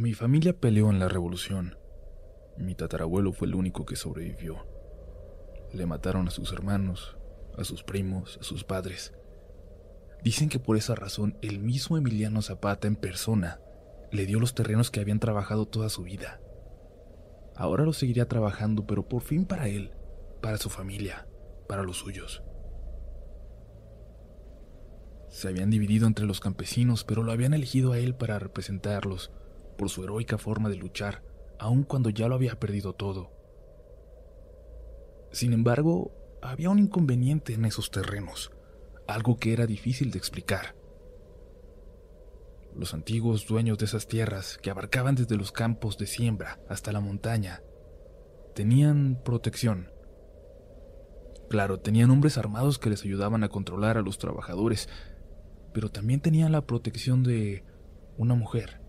Mi familia peleó en la revolución. Mi tatarabuelo fue el único que sobrevivió. Le mataron a sus hermanos, a sus primos, a sus padres. Dicen que por esa razón el mismo Emiliano Zapata en persona le dio los terrenos que habían trabajado toda su vida. Ahora lo seguiría trabajando, pero por fin para él, para su familia, para los suyos. Se habían dividido entre los campesinos, pero lo habían elegido a él para representarlos por su heroica forma de luchar, aun cuando ya lo había perdido todo. Sin embargo, había un inconveniente en esos terrenos, algo que era difícil de explicar. Los antiguos dueños de esas tierras, que abarcaban desde los campos de siembra hasta la montaña, tenían protección. Claro, tenían hombres armados que les ayudaban a controlar a los trabajadores, pero también tenían la protección de una mujer,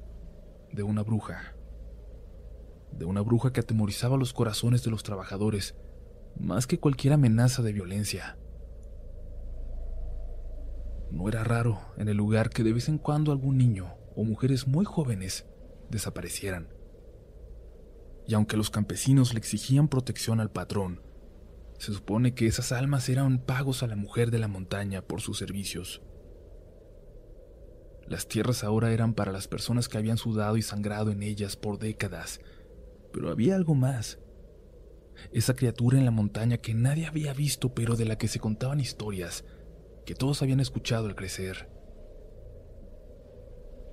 de una bruja, de una bruja que atemorizaba los corazones de los trabajadores más que cualquier amenaza de violencia. No era raro en el lugar que de vez en cuando algún niño o mujeres muy jóvenes desaparecieran. Y aunque los campesinos le exigían protección al patrón, se supone que esas almas eran pagos a la mujer de la montaña por sus servicios. Las tierras ahora eran para las personas que habían sudado y sangrado en ellas por décadas, pero había algo más. Esa criatura en la montaña que nadie había visto pero de la que se contaban historias, que todos habían escuchado al crecer.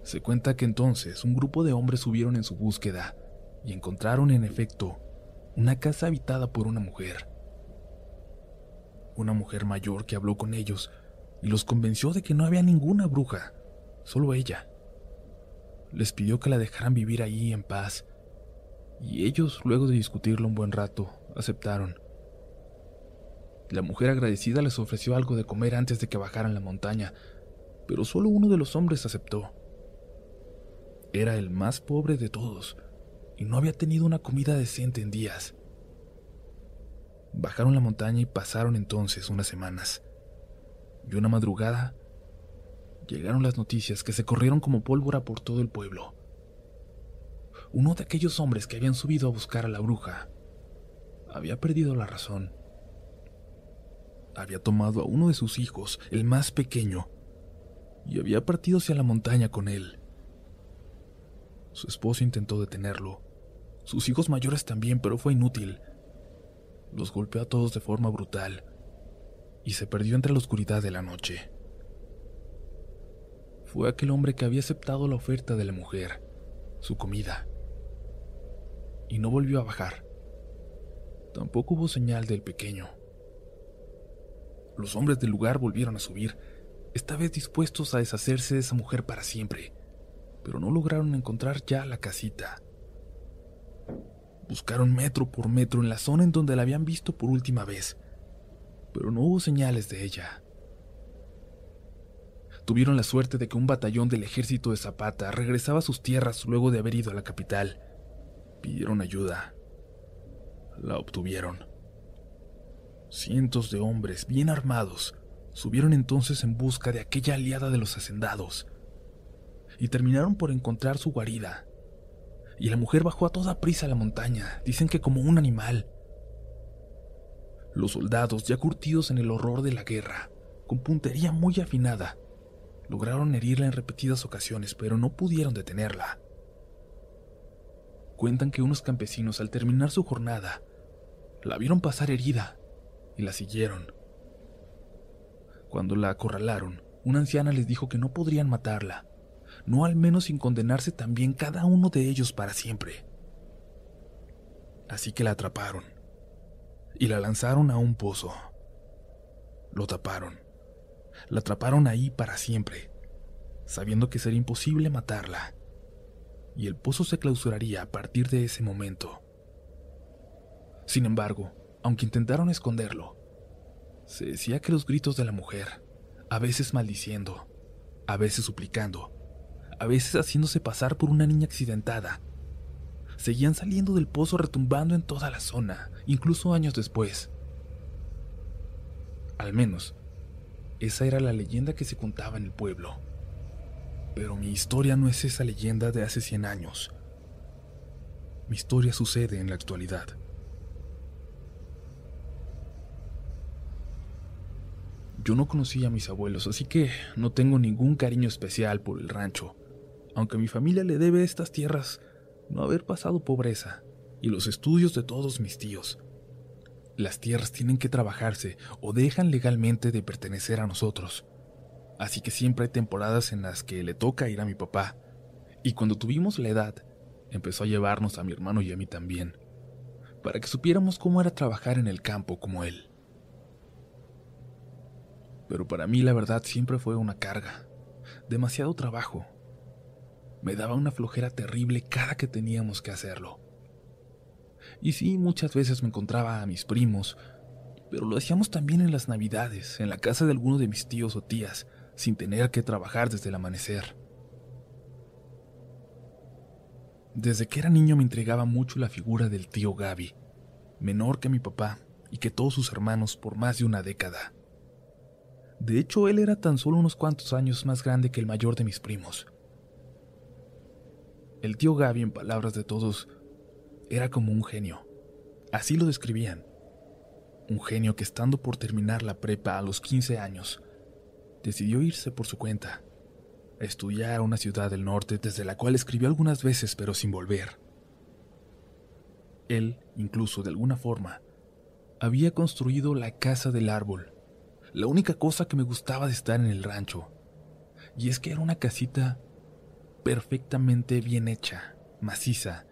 Se cuenta que entonces un grupo de hombres subieron en su búsqueda y encontraron en efecto una casa habitada por una mujer. Una mujer mayor que habló con ellos y los convenció de que no había ninguna bruja, solo ella. Les pidió que la dejaran vivir ahí en paz, y ellos, luego de discutirlo un buen rato, aceptaron. La mujer agradecida les ofreció algo de comer antes de que bajaran la montaña, pero solo uno de los hombres aceptó. Era el más pobre de todos, y no había tenido una comida decente en días. Bajaron la montaña y pasaron entonces unas semanas. Y una madrugada llegaron las noticias que se corrieron como pólvora por todo el pueblo. Uno de aquellos hombres que habían subido a buscar a la bruja había perdido la razón. Había tomado a uno de sus hijos, el más pequeño, y había partido hacia la montaña con él. Su esposo intentó detenerlo, sus hijos mayores también, pero fue inútil. Los golpeó a todos de forma brutal y se perdió entre la oscuridad de la noche fue aquel hombre que había aceptado la oferta de la mujer, su comida. Y no volvió a bajar. Tampoco hubo señal del pequeño. Los hombres del lugar volvieron a subir, esta vez dispuestos a deshacerse de esa mujer para siempre, pero no lograron encontrar ya la casita. Buscaron metro por metro en la zona en donde la habían visto por última vez, pero no hubo señales de ella. Tuvieron la suerte de que un batallón del ejército de Zapata regresaba a sus tierras luego de haber ido a la capital. Pidieron ayuda. La obtuvieron. Cientos de hombres bien armados subieron entonces en busca de aquella aliada de los hacendados y terminaron por encontrar su guarida. Y la mujer bajó a toda prisa a la montaña, dicen que como un animal. Los soldados, ya curtidos en el horror de la guerra, con puntería muy afinada, Lograron herirla en repetidas ocasiones, pero no pudieron detenerla. Cuentan que unos campesinos al terminar su jornada la vieron pasar herida y la siguieron. Cuando la acorralaron, una anciana les dijo que no podrían matarla, no al menos sin condenarse también cada uno de ellos para siempre. Así que la atraparon y la lanzaron a un pozo. Lo taparon la atraparon ahí para siempre, sabiendo que sería imposible matarla, y el pozo se clausuraría a partir de ese momento. Sin embargo, aunque intentaron esconderlo, se decía que los gritos de la mujer, a veces maldiciendo, a veces suplicando, a veces haciéndose pasar por una niña accidentada, seguían saliendo del pozo retumbando en toda la zona, incluso años después. Al menos, esa era la leyenda que se contaba en el pueblo. Pero mi historia no es esa leyenda de hace 100 años, mi historia sucede en la actualidad. Yo no conocía a mis abuelos, así que no tengo ningún cariño especial por el rancho, aunque mi familia le debe estas tierras no haber pasado pobreza y los estudios de todos mis tíos. Las tierras tienen que trabajarse o dejan legalmente de pertenecer a nosotros. Así que siempre hay temporadas en las que le toca ir a mi papá. Y cuando tuvimos la edad, empezó a llevarnos a mi hermano y a mí también, para que supiéramos cómo era trabajar en el campo como él. Pero para mí la verdad siempre fue una carga, demasiado trabajo. Me daba una flojera terrible cada que teníamos que hacerlo. Y sí, muchas veces me encontraba a mis primos, pero lo hacíamos también en las navidades, en la casa de alguno de mis tíos o tías, sin tener que trabajar desde el amanecer. Desde que era niño me intrigaba mucho la figura del tío Gaby, menor que mi papá y que todos sus hermanos por más de una década. De hecho, él era tan solo unos cuantos años más grande que el mayor de mis primos. El tío Gaby, en palabras de todos, era como un genio. Así lo describían. Un genio que estando por terminar la prepa a los 15 años, decidió irse por su cuenta, a estudiar a una ciudad del norte desde la cual escribió algunas veces pero sin volver. Él, incluso de alguna forma, había construido la casa del árbol, la única cosa que me gustaba de estar en el rancho, y es que era una casita perfectamente bien hecha, maciza,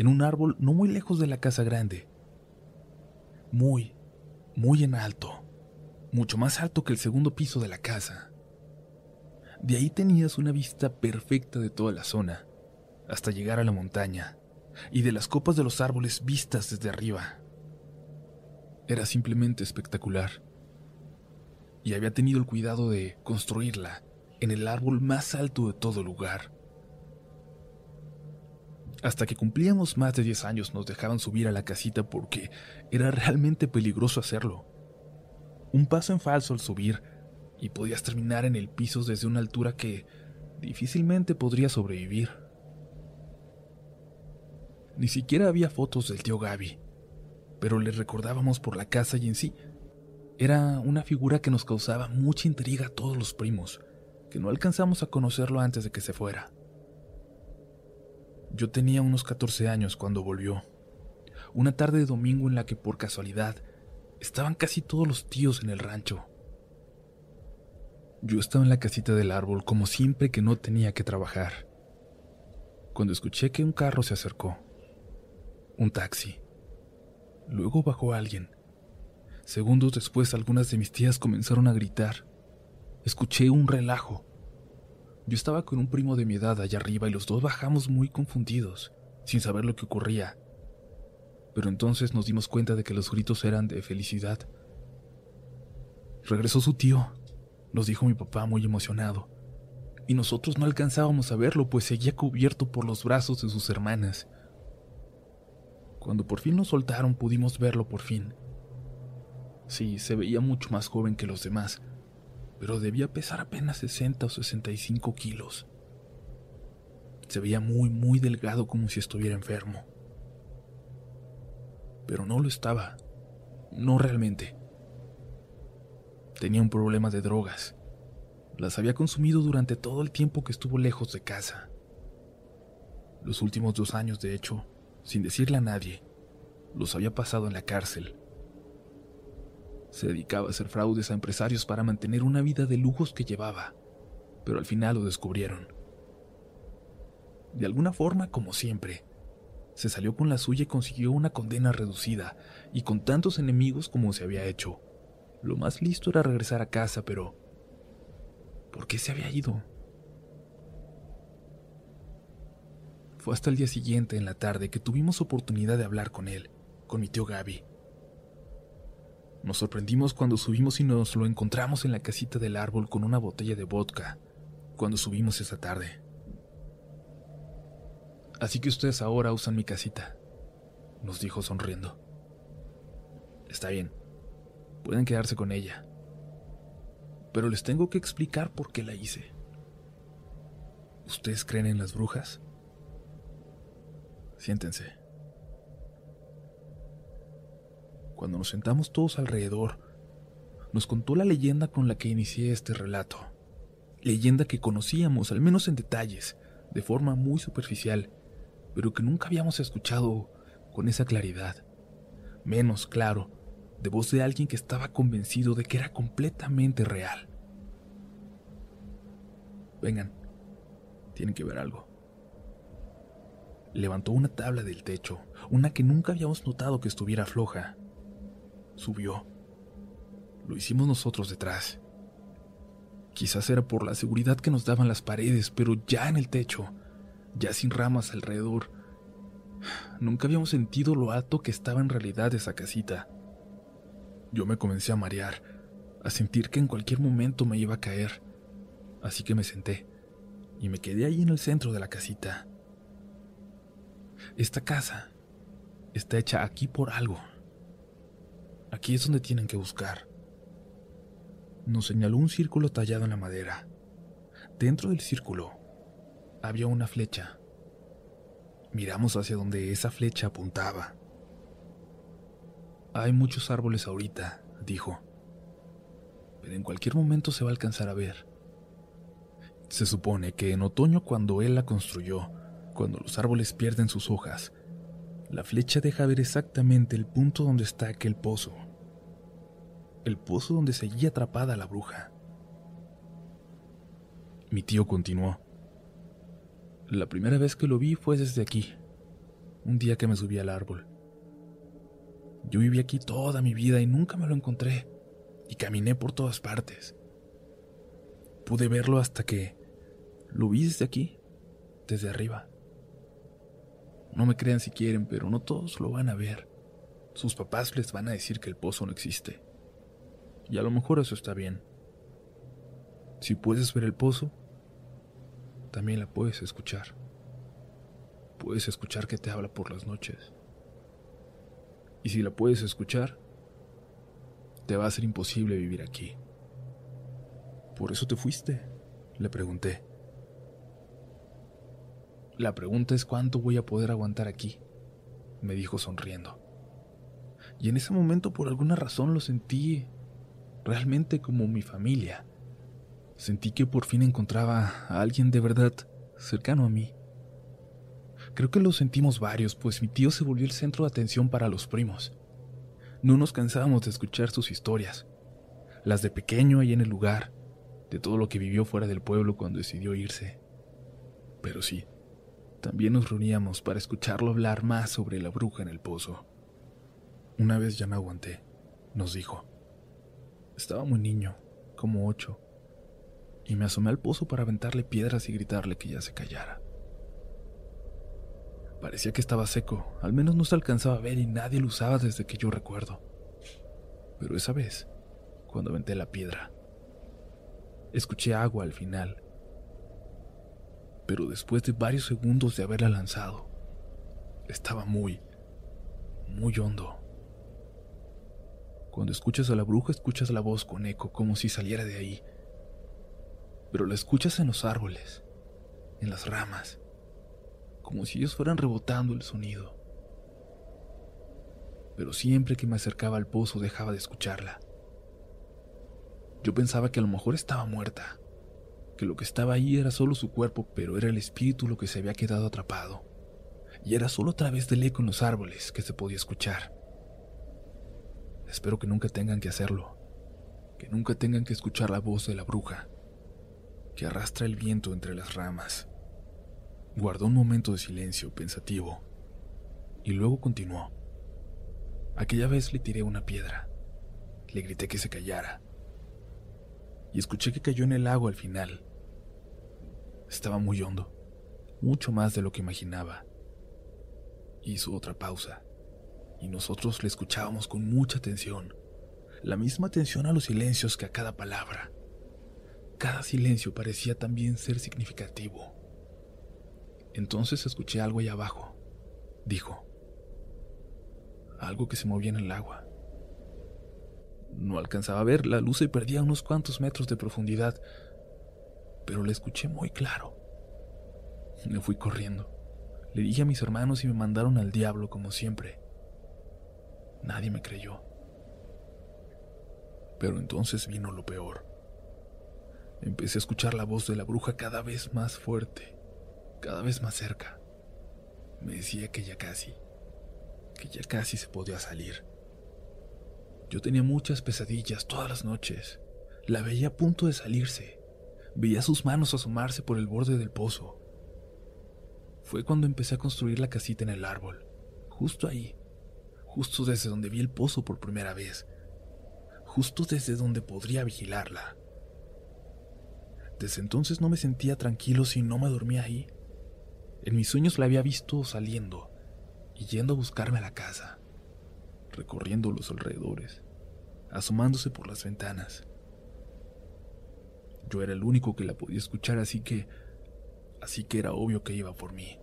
en un árbol no muy lejos de la casa grande. Muy, muy en alto, mucho más alto que el segundo piso de la casa. De ahí tenías una vista perfecta de toda la zona, hasta llegar a la montaña, y de las copas de los árboles vistas desde arriba. Era simplemente espectacular. Y había tenido el cuidado de construirla en el árbol más alto de todo lugar. Hasta que cumplíamos más de 10 años nos dejaban subir a la casita porque era realmente peligroso hacerlo. Un paso en falso al subir y podías terminar en el piso desde una altura que difícilmente podría sobrevivir. Ni siquiera había fotos del tío Gaby, pero le recordábamos por la casa y en sí. Era una figura que nos causaba mucha intriga a todos los primos, que no alcanzamos a conocerlo antes de que se fuera. Yo tenía unos 14 años cuando volvió. Una tarde de domingo en la que por casualidad estaban casi todos los tíos en el rancho. Yo estaba en la casita del árbol como siempre que no tenía que trabajar. Cuando escuché que un carro se acercó. Un taxi. Luego bajó alguien. Segundos después algunas de mis tías comenzaron a gritar. Escuché un relajo. Yo estaba con un primo de mi edad allá arriba y los dos bajamos muy confundidos, sin saber lo que ocurría. Pero entonces nos dimos cuenta de que los gritos eran de felicidad. Regresó su tío, nos dijo mi papá muy emocionado, y nosotros no alcanzábamos a verlo, pues seguía cubierto por los brazos de sus hermanas. Cuando por fin nos soltaron pudimos verlo por fin. Sí, se veía mucho más joven que los demás, pero debía pesar apenas 60 o 65 kilos. Se veía muy, muy delgado como si estuviera enfermo. Pero no lo estaba. No realmente. Tenía un problema de drogas. Las había consumido durante todo el tiempo que estuvo lejos de casa. Los últimos dos años, de hecho, sin decirle a nadie, los había pasado en la cárcel. Se dedicaba a hacer fraudes a empresarios para mantener una vida de lujos que llevaba, pero al final lo descubrieron. De alguna forma, como siempre, se salió con la suya y consiguió una condena reducida, y con tantos enemigos como se había hecho. Lo más listo era regresar a casa, pero... ¿Por qué se había ido? Fue hasta el día siguiente, en la tarde, que tuvimos oportunidad de hablar con él, con mi tío Gaby. Nos sorprendimos cuando subimos y nos lo encontramos en la casita del árbol con una botella de vodka, cuando subimos esa tarde. Así que ustedes ahora usan mi casita, nos dijo sonriendo. Está bien, pueden quedarse con ella, pero les tengo que explicar por qué la hice. ¿Ustedes creen en las brujas? Siéntense, cuando nos sentamos todos alrededor, nos contó la leyenda con la que inicié este relato. Leyenda que conocíamos, al menos en detalles, de forma muy superficial, pero que nunca habíamos escuchado con esa claridad. Menos, claro, de voz de alguien que estaba convencido de que era completamente real. Vengan, tienen que ver algo. Levantó una tabla del techo, una que nunca habíamos notado que estuviera floja. Subió. Lo hicimos nosotros detrás. Quizás era por la seguridad que nos daban las paredes, pero ya en el techo, ya sin ramas alrededor, nunca habíamos sentido lo alto que estaba en realidad esa casita. Yo me comencé a marear, a sentir que en cualquier momento me iba a caer, así que me senté y me quedé ahí en el centro de la casita. Esta casa está hecha aquí por algo. Aquí es donde tienen que buscar. Nos señaló un círculo tallado en la madera. Dentro del círculo había una flecha. Miramos hacia donde esa flecha apuntaba. Hay muchos árboles ahorita, dijo, pero en cualquier momento se va a alcanzar a ver. Se supone que en otoño cuando él la construyó, cuando los árboles pierden sus hojas, la flecha deja ver exactamente el punto donde está aquel pozo. El pozo donde seguía atrapada la bruja. Mi tío continuó. La primera vez que lo vi fue desde aquí, un día que me subí al árbol. Yo viví aquí toda mi vida y nunca me lo encontré, y caminé por todas partes. Pude verlo hasta que lo vi desde aquí, desde arriba. No me crean si quieren, pero no todos lo van a ver. Sus papás les van a decir que el pozo no existe. Y a lo mejor eso está bien. Si puedes ver el pozo, también la puedes escuchar. Puedes escuchar que te habla por las noches. Y si la puedes escuchar, te va a ser imposible vivir aquí. ¿Por eso te fuiste? Le pregunté. La pregunta es cuánto voy a poder aguantar aquí, me dijo sonriendo. Y en ese momento por alguna razón lo sentí realmente como mi familia. Sentí que por fin encontraba a alguien de verdad cercano a mí. Creo que lo sentimos varios, pues mi tío se volvió el centro de atención para los primos. No nos cansábamos de escuchar sus historias, las de pequeño ahí en el lugar, de todo lo que vivió fuera del pueblo cuando decidió irse. Pero sí, también nos reuníamos para escucharlo hablar más sobre la bruja en el pozo. Una vez ya no aguanté, nos dijo. Estaba muy niño, como ocho, y me asomé al pozo para aventarle piedras y gritarle que ya se callara. Parecía que estaba seco, al menos no se alcanzaba a ver y nadie lo usaba desde que yo recuerdo. Pero esa vez, cuando aventé la piedra, escuché agua al final. Pero después de varios segundos de haberla lanzado, estaba muy, muy hondo. Cuando escuchas a la bruja, escuchas la voz con eco, como si saliera de ahí. Pero la escuchas en los árboles, en las ramas, como si ellos fueran rebotando el sonido. Pero siempre que me acercaba al pozo dejaba de escucharla. Yo pensaba que a lo mejor estaba muerta, que lo que estaba ahí era solo su cuerpo, pero era el espíritu lo que se había quedado atrapado, y era solo a través del eco en los árboles que se podía escuchar. Espero que nunca tengan que hacerlo, que nunca tengan que escuchar la voz de la bruja, que arrastra el viento entre las ramas. Guardó un momento de silencio pensativo y luego continuó. Aquella vez le tiré una piedra. Le grité que se callara. Y escuché que cayó en el lago al final. Estaba muy hondo, mucho más de lo que imaginaba. Hizo otra pausa, y nosotros le escuchábamos con mucha atención, la misma atención a los silencios que a cada palabra. Cada silencio parecía también ser significativo. Entonces escuché algo ahí abajo, dijo. Algo que se movía en el agua. No alcanzaba a ver la luz y perdía unos cuantos metros de profundidad, pero la escuché muy claro. Me fui corriendo. Le dije a mis hermanos y me mandaron al diablo como siempre. Nadie me creyó. Pero entonces vino lo peor. Empecé a escuchar la voz de la bruja cada vez más fuerte, cada vez más cerca. Me decía que ya casi, que ya casi se podía salir. Yo tenía muchas pesadillas todas las noches. La veía a punto de salirse. Veía sus manos asomarse por el borde del pozo. Fue cuando empecé a construir la casita en el árbol, justo ahí, justo desde donde vi el pozo por primera vez, justo desde donde podría vigilarla. Desde entonces no me sentía tranquilo si no me dormía ahí. En mis sueños la había visto saliendo y yendo a buscarme a la casa, recorriendo los alrededores, asomándose por las ventanas. Yo era el único que la podía escuchar, así que así que era obvio que iba por mí.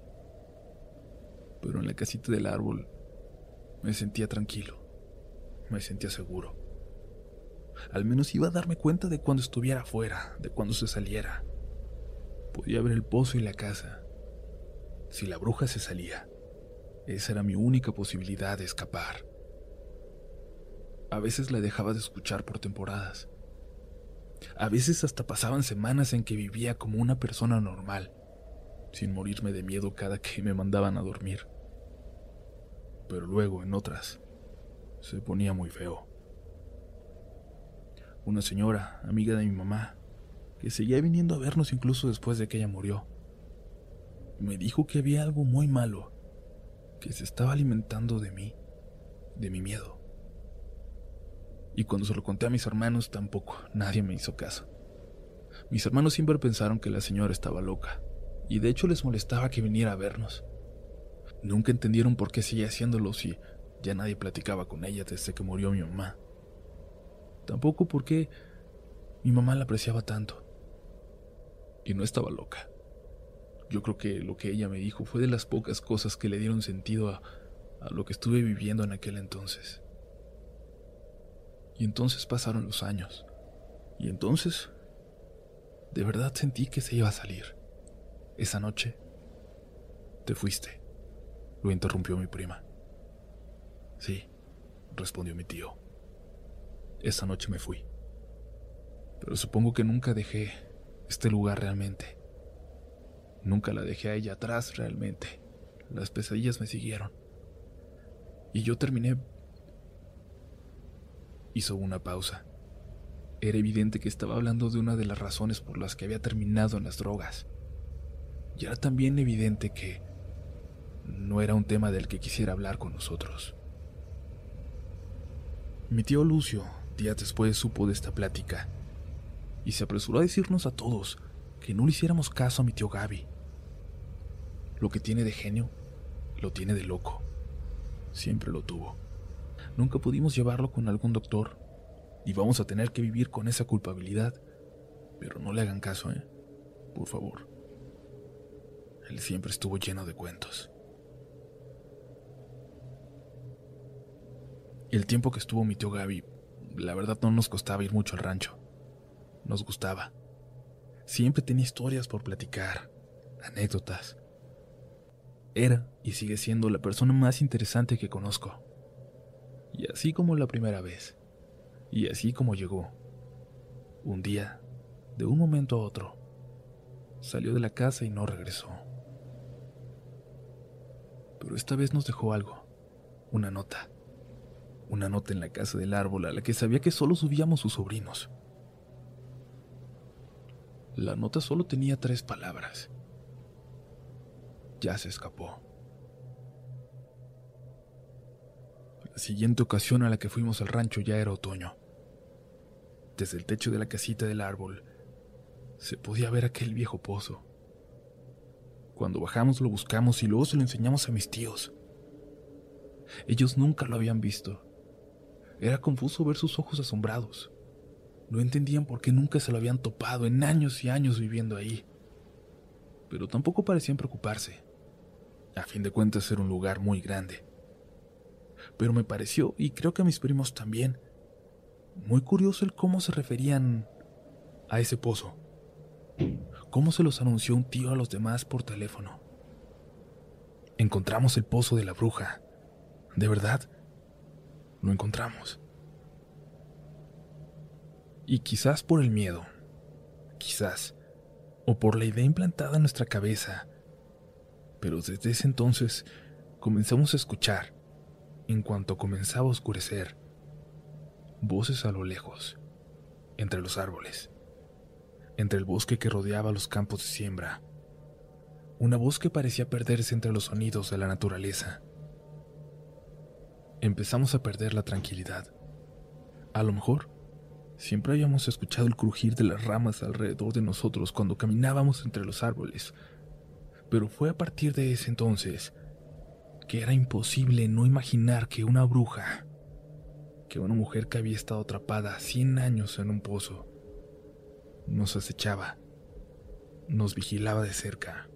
Pero en la casita del árbol me sentía tranquilo, me sentía seguro. Al menos iba a darme cuenta de cuando estuviera afuera, de cuando se saliera. Podía ver el pozo y la casa. Si la bruja se salía, esa era mi única posibilidad de escapar. A veces la dejaba de escuchar por temporadas. A veces hasta pasaban semanas en que vivía como una persona normal, sin morirme de miedo cada que me mandaban a dormir. Pero luego, en otras, se ponía muy feo una señora, amiga de mi mamá, que seguía viniendo a vernos incluso después de que ella murió. Me dijo que había algo muy malo, que se estaba alimentando de mí, de mi miedo. Y cuando se lo conté a mis hermanos tampoco, nadie me hizo caso. Mis hermanos siempre pensaron que la señora estaba loca, y de hecho les molestaba que viniera a vernos. Nunca entendieron por qué seguía haciéndolo si ya nadie platicaba con ella desde que murió mi mamá. Tampoco porque mi mamá la apreciaba tanto. Y no estaba loca. Yo creo que lo que ella me dijo fue de las pocas cosas que le dieron sentido a, a lo que estuve viviendo en aquel entonces. Y entonces pasaron los años. Y entonces, de verdad sentí que se iba a salir. Esa noche, te fuiste, lo interrumpió mi prima. Sí, respondió mi tío. Esa noche me fui. Pero supongo que nunca dejé este lugar realmente. Nunca la dejé a ella atrás realmente. Las pesadillas me siguieron. Y yo terminé... Hizo una pausa. Era evidente que estaba hablando de una de las razones por las que había terminado en las drogas. Y era también evidente que no era un tema del que quisiera hablar con nosotros. Mi tío Lucio Días después supo de esta plática y se apresuró a decirnos a todos que no le hiciéramos caso a mi tío Gaby. Lo que tiene de genio, lo tiene de loco. Siempre lo tuvo. Nunca pudimos llevarlo con algún doctor y vamos a tener que vivir con esa culpabilidad. Pero no le hagan caso, ¿eh? Por favor. Él siempre estuvo lleno de cuentos. El tiempo que estuvo mi tío Gaby la verdad no nos costaba ir mucho al rancho. Nos gustaba. Siempre tenía historias por platicar, anécdotas. Era y sigue siendo la persona más interesante que conozco. Y así como la primera vez, y así como llegó, un día, de un momento a otro, salió de la casa y no regresó. Pero esta vez nos dejó algo, una nota una nota en la casa del árbol a la que sabía que solo subíamos sus sobrinos. La nota solo tenía tres palabras. Ya se escapó. La siguiente ocasión a la que fuimos al rancho ya era otoño. Desde el techo de la casita del árbol se podía ver aquel viejo pozo. Cuando bajamos lo buscamos y luego se lo enseñamos a mis tíos. Ellos nunca lo habían visto. Era confuso ver sus ojos asombrados. No entendían por qué nunca se lo habían topado en años y años viviendo ahí. Pero tampoco parecían preocuparse. A fin de cuentas era un lugar muy grande. Pero me pareció, y creo que a mis primos también, muy curioso el cómo se referían a ese pozo. Cómo se los anunció un tío a los demás por teléfono. Encontramos el pozo de la bruja. De verdad, lo encontramos. Y quizás por el miedo, quizás, o por la idea implantada en nuestra cabeza, pero desde ese entonces comenzamos a escuchar, en cuanto comenzaba a oscurecer, voces a lo lejos, entre los árboles, entre el bosque que rodeaba los campos de siembra, una voz que parecía perderse entre los sonidos de la naturaleza. Empezamos a perder la tranquilidad. A lo mejor, siempre habíamos escuchado el crujir de las ramas alrededor de nosotros cuando caminábamos entre los árboles, pero fue a partir de ese entonces que era imposible no imaginar que una bruja, que una mujer que había estado atrapada cien años en un pozo, nos acechaba, nos vigilaba de cerca.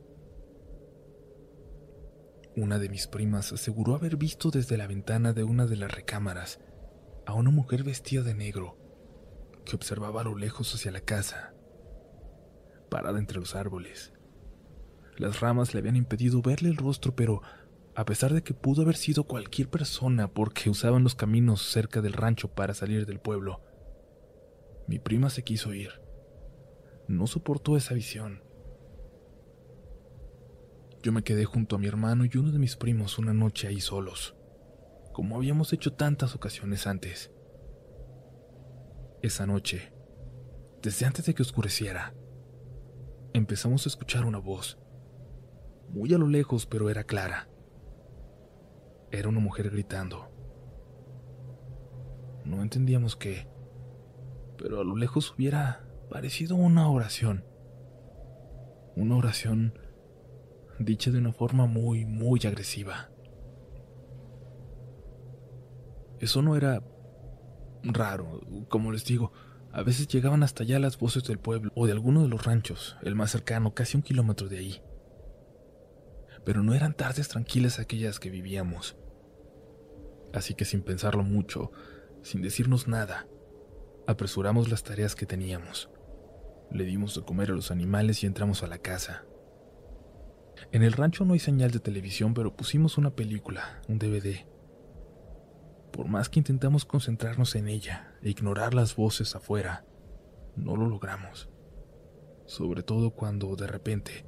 Una de mis primas aseguró haber visto desde la ventana de una de las recámaras a una mujer vestida de negro que observaba a lo lejos hacia la casa, parada entre los árboles. Las ramas le habían impedido verle el rostro, pero a pesar de que pudo haber sido cualquier persona porque usaban los caminos cerca del rancho para salir del pueblo, mi prima se quiso ir. No soportó esa visión yo me quedé junto a mi hermano y uno de mis primos una noche ahí solos, como habíamos hecho tantas ocasiones antes. Esa noche, desde antes de que oscureciera, empezamos a escuchar una voz, muy a lo lejos, pero era clara. Era una mujer gritando. No entendíamos qué, pero a lo lejos hubiera parecido una oración. Una oración dicha de una forma muy, muy agresiva. Eso no era raro, como les digo, a veces llegaban hasta allá las voces del pueblo o de alguno de los ranchos, el más cercano, casi un kilómetro de ahí. Pero no eran tardes tranquilas aquellas que vivíamos. Así que sin pensarlo mucho, sin decirnos nada, apresuramos las tareas que teníamos. Le dimos de comer a los animales y entramos a la casa. En el rancho no hay señal de televisión, pero pusimos una película, un DVD. Por más que intentamos concentrarnos en ella e ignorar las voces afuera, no lo logramos. Sobre todo cuando, de repente,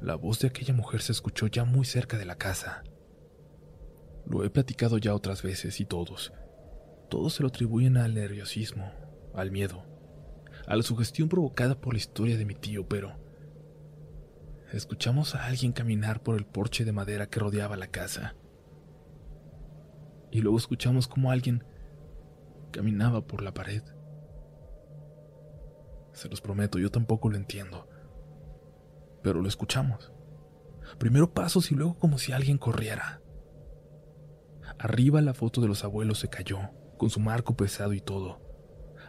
la voz de aquella mujer se escuchó ya muy cerca de la casa. Lo he platicado ya otras veces y todos, todos se lo atribuyen al nerviosismo, al miedo, a la sugestión provocada por la historia de mi tío, pero escuchamos a alguien caminar por el porche de madera que rodeaba la casa. Y luego escuchamos como alguien caminaba por la pared. Se los prometo, yo tampoco lo entiendo. Pero lo escuchamos. Primero pasos y luego como si alguien corriera. Arriba la foto de los abuelos se cayó, con su marco pesado y todo.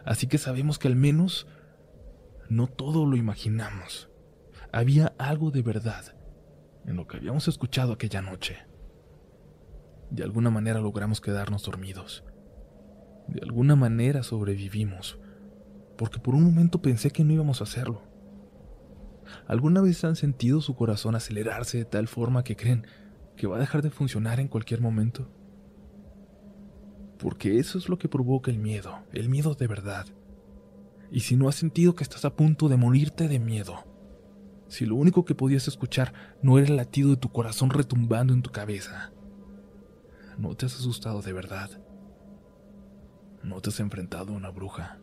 Así que sabemos que al menos no todo lo imaginamos había algo de verdad en lo que habíamos escuchado aquella noche. De alguna manera logramos quedarnos dormidos. De alguna manera sobrevivimos, porque por un momento pensé que no íbamos a hacerlo. ¿Alguna vez han sentido su corazón acelerarse de tal forma que creen que va a dejar de funcionar en cualquier momento? Porque eso es lo que provoca el miedo, el miedo de verdad. Y si no has sentido que estás a punto de morirte de miedo, si lo único que podías escuchar no era el latido de tu corazón retumbando en tu cabeza? ¿No te has asustado de verdad? ¿No te has enfrentado a una bruja?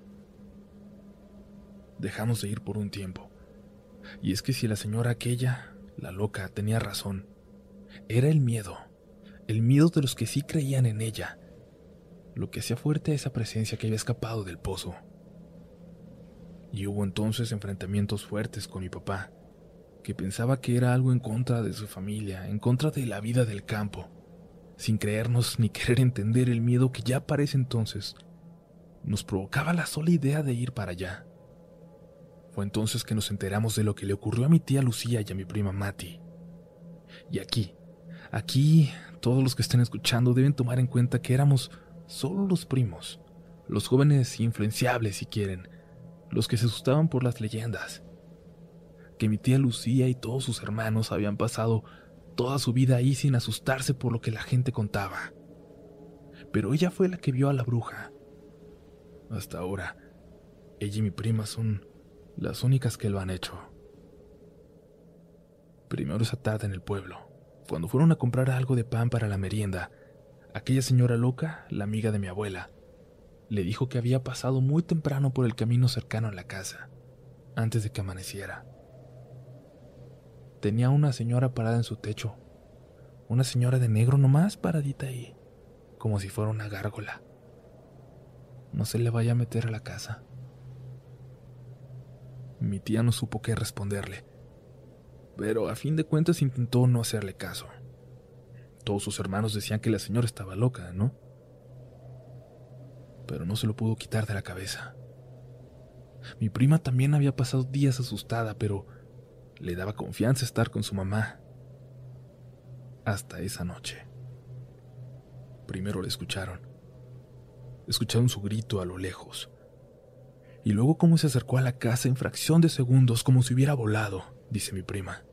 Dejamos de ir por un tiempo. Y es que si la señora aquella, la loca, tenía razón, era el miedo, el miedo de los que sí creían en ella, lo que hacía fuerte esa presencia que había escapado del pozo. Y hubo entonces enfrentamientos fuertes con mi papá, que pensaba que era algo en contra de su familia, en contra de la vida del campo, sin creernos ni querer entender el miedo que ya para entonces nos provocaba la sola idea de ir para allá. Fue entonces que nos enteramos de lo que le ocurrió a mi tía Lucía y a mi prima Mati. Y aquí, aquí, todos los que estén escuchando deben tomar en cuenta que éramos solo los primos, los jóvenes influenciables si quieren, los que se asustaban por las leyendas, que mi tía Lucía y todos sus hermanos habían pasado toda su vida ahí sin asustarse por lo que la gente contaba. Pero ella fue la que vio a la bruja. Hasta ahora, Ella y mi prima son las únicas que lo han hecho. Primero esa tarde en el pueblo, cuando fueron a comprar algo de pan para la merienda, aquella señora loca, la amiga de mi abuela, le dijo que había pasado muy temprano por el camino cercano a la casa, antes de que amaneciera. Tenía una señora parada en su techo, una señora de negro nomás paradita ahí, como si fuera una gárgola. No se le vaya a meter a la casa. Mi tía no supo qué responderle, pero a fin de cuentas intentó no hacerle caso. Todos sus hermanos decían que la señora estaba loca, ¿no? Pero no se lo pudo quitar de la cabeza. Mi prima también había pasado días asustada, pero le daba confianza estar con su mamá. Hasta esa noche. Primero le escucharon. Escucharon su grito a lo lejos. Y luego cómo se acercó a la casa en fracción de segundos como si hubiera volado, dice mi prima.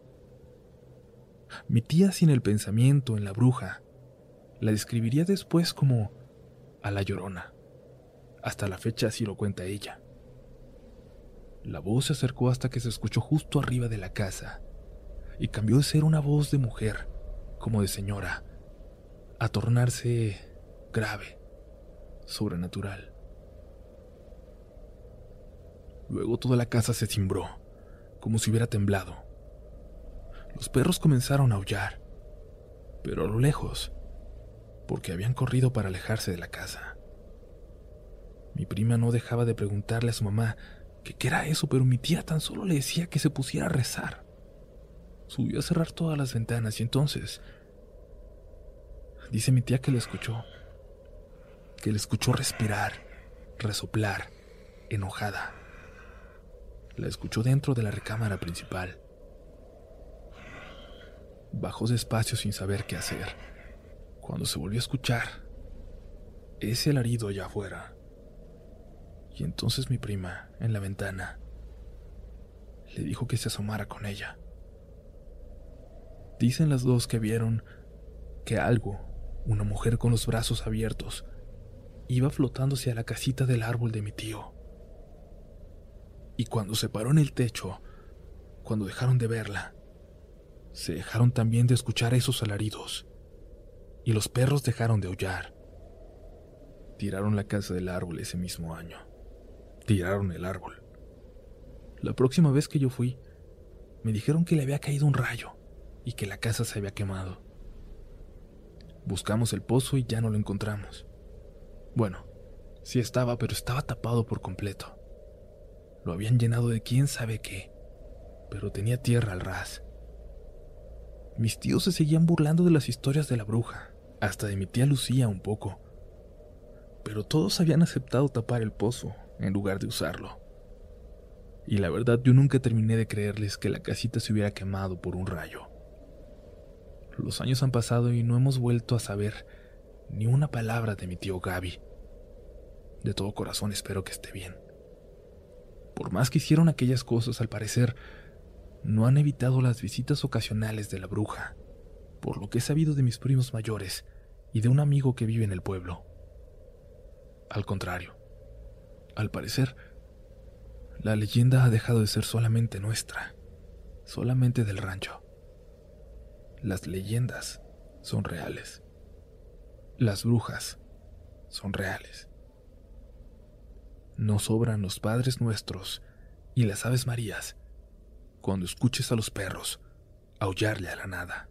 Mi tía sin el pensamiento en la bruja la describiría después como a la llorona. Hasta la fecha así lo cuenta ella. La voz se acercó hasta que se escuchó justo arriba de la casa y cambió de ser una voz de mujer, como de señora, a tornarse grave, sobrenatural. Luego toda la casa se cimbró, como si hubiera temblado. Los perros comenzaron a aullar, pero a lo lejos, porque habían corrido para alejarse de la casa. Mi prima no dejaba de preguntarle a su mamá qué era eso, pero mi tía tan solo le decía que se pusiera a rezar. Subió a cerrar todas las ventanas y entonces dice mi tía que le escuchó, que le escuchó respirar, resoplar, enojada. La escuchó dentro de la recámara principal. Bajó despacio sin saber qué hacer. Cuando se volvió a escuchar, ese alarido allá afuera. Y entonces mi prima, en la ventana, le dijo que se asomara con ella. Dicen las dos que vieron que algo, una mujer con los brazos abiertos, iba flotando hacia la casita del árbol de mi tío. Y cuando se paró en el techo, cuando dejaron de verla, se dejaron también de escuchar esos alaridos, y los perros dejaron de aullar. Tiraron la casa del árbol ese mismo año tiraron el árbol. La próxima vez que yo fui, me dijeron que le había caído un rayo y que la casa se había quemado. Buscamos el pozo y ya no lo encontramos. Bueno, sí estaba, pero estaba tapado por completo. Lo habían llenado de quién sabe qué, pero tenía tierra al ras. Mis tíos se seguían burlando de las historias de la bruja, hasta de mi tía Lucía un poco. Pero todos habían aceptado tapar el pozo en lugar de usarlo. Y la verdad yo nunca terminé de creerles que la casita se hubiera quemado por un rayo. Los años han pasado y no hemos vuelto a saber ni una palabra de mi tío Gaby. De todo corazón espero que esté bien. Por más que hicieron aquellas cosas, al parecer, no han evitado las visitas ocasionales de la bruja, por lo que he sabido de mis primos mayores y de un amigo que vive en el pueblo. Al contrario, al parecer, la leyenda ha dejado de ser solamente nuestra, solamente del rancho. Las leyendas son reales. Las brujas son reales. No sobran los padres nuestros y las aves marías cuando escuches a los perros aullarle a la nada.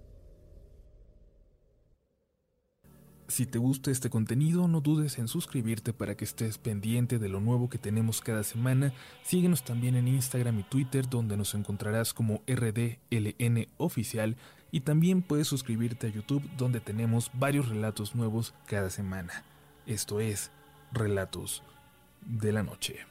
Si te gusta este contenido, no dudes en suscribirte para que estés pendiente de lo nuevo que tenemos cada semana. Síguenos también en Instagram y Twitter, donde nos encontrarás como RDLN Oficial. Y también puedes suscribirte a YouTube, donde tenemos varios relatos nuevos cada semana. Esto es Relatos de la Noche.